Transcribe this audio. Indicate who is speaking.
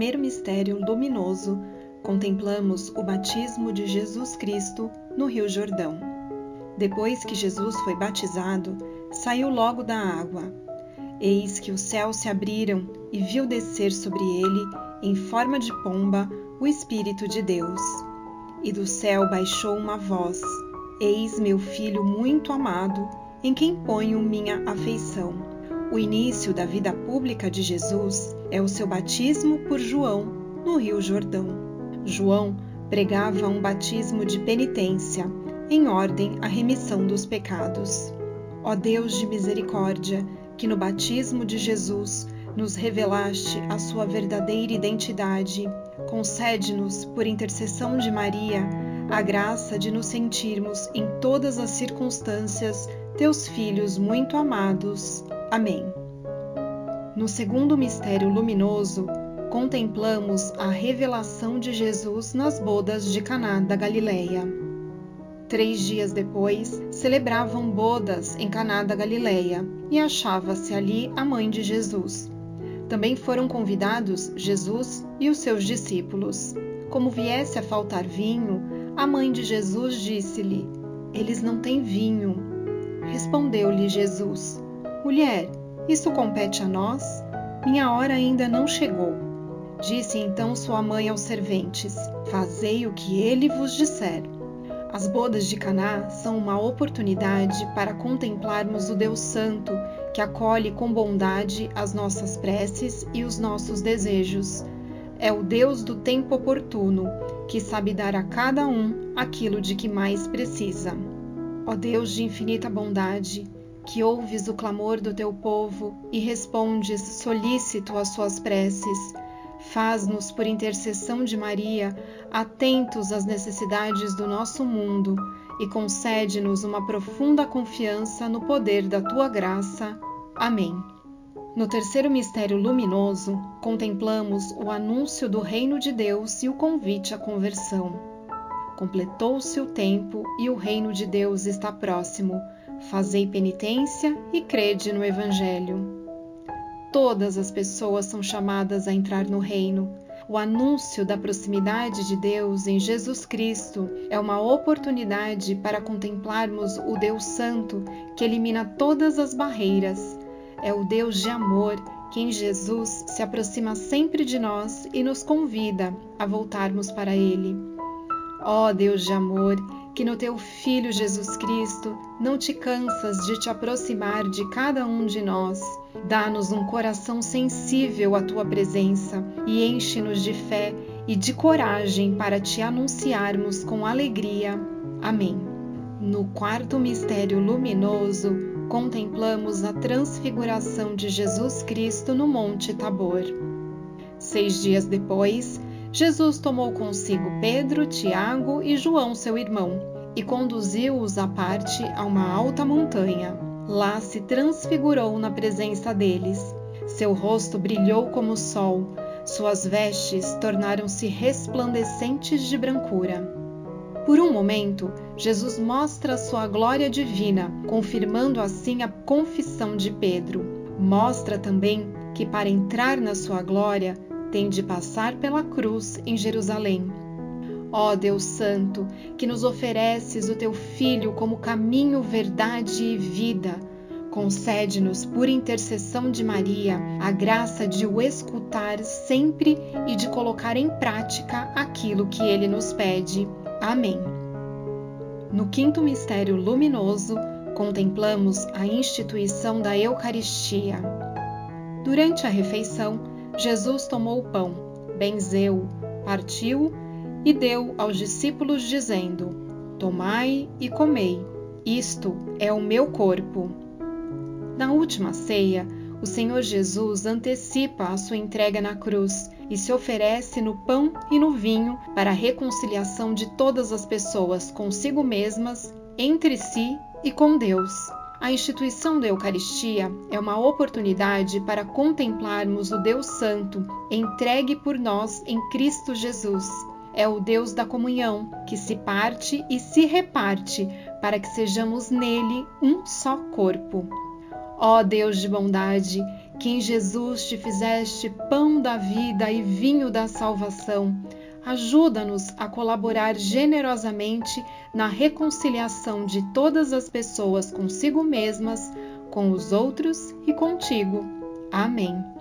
Speaker 1: primeiro mistério luminoso, contemplamos o batismo de Jesus Cristo no Rio Jordão. Depois que Jesus foi batizado, saiu logo da água. Eis que os céus se abriram e viu descer sobre ele, em forma de pomba, o Espírito de Deus. E do céu baixou uma voz: Eis meu filho muito amado, em quem ponho minha afeição. O início da vida pública de Jesus é o seu batismo por João no Rio Jordão. João pregava um batismo de penitência, em ordem à remissão dos pecados. Ó Deus de misericórdia, que no batismo de Jesus nos revelaste a sua verdadeira identidade, concede-nos, por intercessão de Maria, a graça de nos sentirmos em todas as circunstâncias teus filhos muito amados. Amém. No segundo mistério luminoso, contemplamos a revelação de Jesus nas bodas de Caná da Galileia. Três dias depois, celebravam bodas em Caná da Galileia, e achava-se ali a mãe de Jesus. Também foram convidados Jesus e os seus discípulos. Como viesse a faltar vinho, a mãe de Jesus disse-lhe: Eles não têm vinho. Respondeu-lhe Jesus: Mulher, isso compete a nós? Minha hora ainda não chegou. Disse então sua mãe aos serventes: Fazei o que ele vos disser. As bodas de Caná são uma oportunidade para contemplarmos o Deus Santo, que acolhe com bondade as nossas preces e os nossos desejos. É o Deus do tempo oportuno, que sabe dar a cada um aquilo de que mais precisa. Ó Deus de infinita bondade, que ouves o clamor do teu povo e respondes solícito às suas preces, faz-nos, por intercessão de Maria, atentos às necessidades do nosso mundo e concede-nos uma profunda confiança no poder da tua graça. Amém. No terceiro mistério luminoso, contemplamos o anúncio do reino de Deus e o convite à conversão. Completou-se o tempo e o reino de Deus está próximo. Fazei penitência e crede no Evangelho. Todas as pessoas são chamadas a entrar no reino. O anúncio da proximidade de Deus em Jesus Cristo é uma oportunidade para contemplarmos o Deus Santo que elimina todas as barreiras. É o Deus de amor que em Jesus se aproxima sempre de nós e nos convida a voltarmos para Ele. Ó oh, Deus de amor, que no teu Filho Jesus Cristo não te cansas de te aproximar de cada um de nós. Dá-nos um coração sensível à tua presença e enche-nos de fé e de coragem para te anunciarmos com alegria. Amém. No quarto mistério luminoso, contemplamos a transfiguração de Jesus Cristo no Monte Tabor. Seis dias depois, Jesus tomou consigo Pedro, Tiago e João, seu irmão, e conduziu-os à parte a uma alta montanha. Lá se transfigurou na presença deles. Seu rosto brilhou como o sol, suas vestes tornaram-se resplandecentes de brancura. Por um momento, Jesus mostra sua glória divina, confirmando assim a confissão de Pedro. Mostra também que para entrar na sua glória tem de passar pela cruz em Jerusalém. Ó Deus Santo, que nos ofereces o teu Filho como caminho, verdade e vida, concede-nos, por intercessão de Maria, a graça de o escutar sempre e de colocar em prática aquilo que ele nos pede. Amém. No quinto mistério luminoso, contemplamos a instituição da Eucaristia. Durante a refeição, Jesus tomou o pão, benzeu, partiu e deu aos discípulos, dizendo: Tomai e comei, isto é o meu corpo. Na última ceia, o Senhor Jesus antecipa a sua entrega na cruz e se oferece no pão e no vinho para a reconciliação de todas as pessoas consigo mesmas, entre si e com Deus. A instituição da Eucaristia é uma oportunidade para contemplarmos o Deus Santo, entregue por nós em Cristo Jesus. É o Deus da comunhão, que se parte e se reparte, para que sejamos nele um só corpo. Ó Deus de bondade, que em Jesus te fizeste pão da vida e vinho da salvação, ajuda-nos a colaborar generosamente na reconciliação de todas as pessoas consigo mesmas, com os outros e contigo. Amém.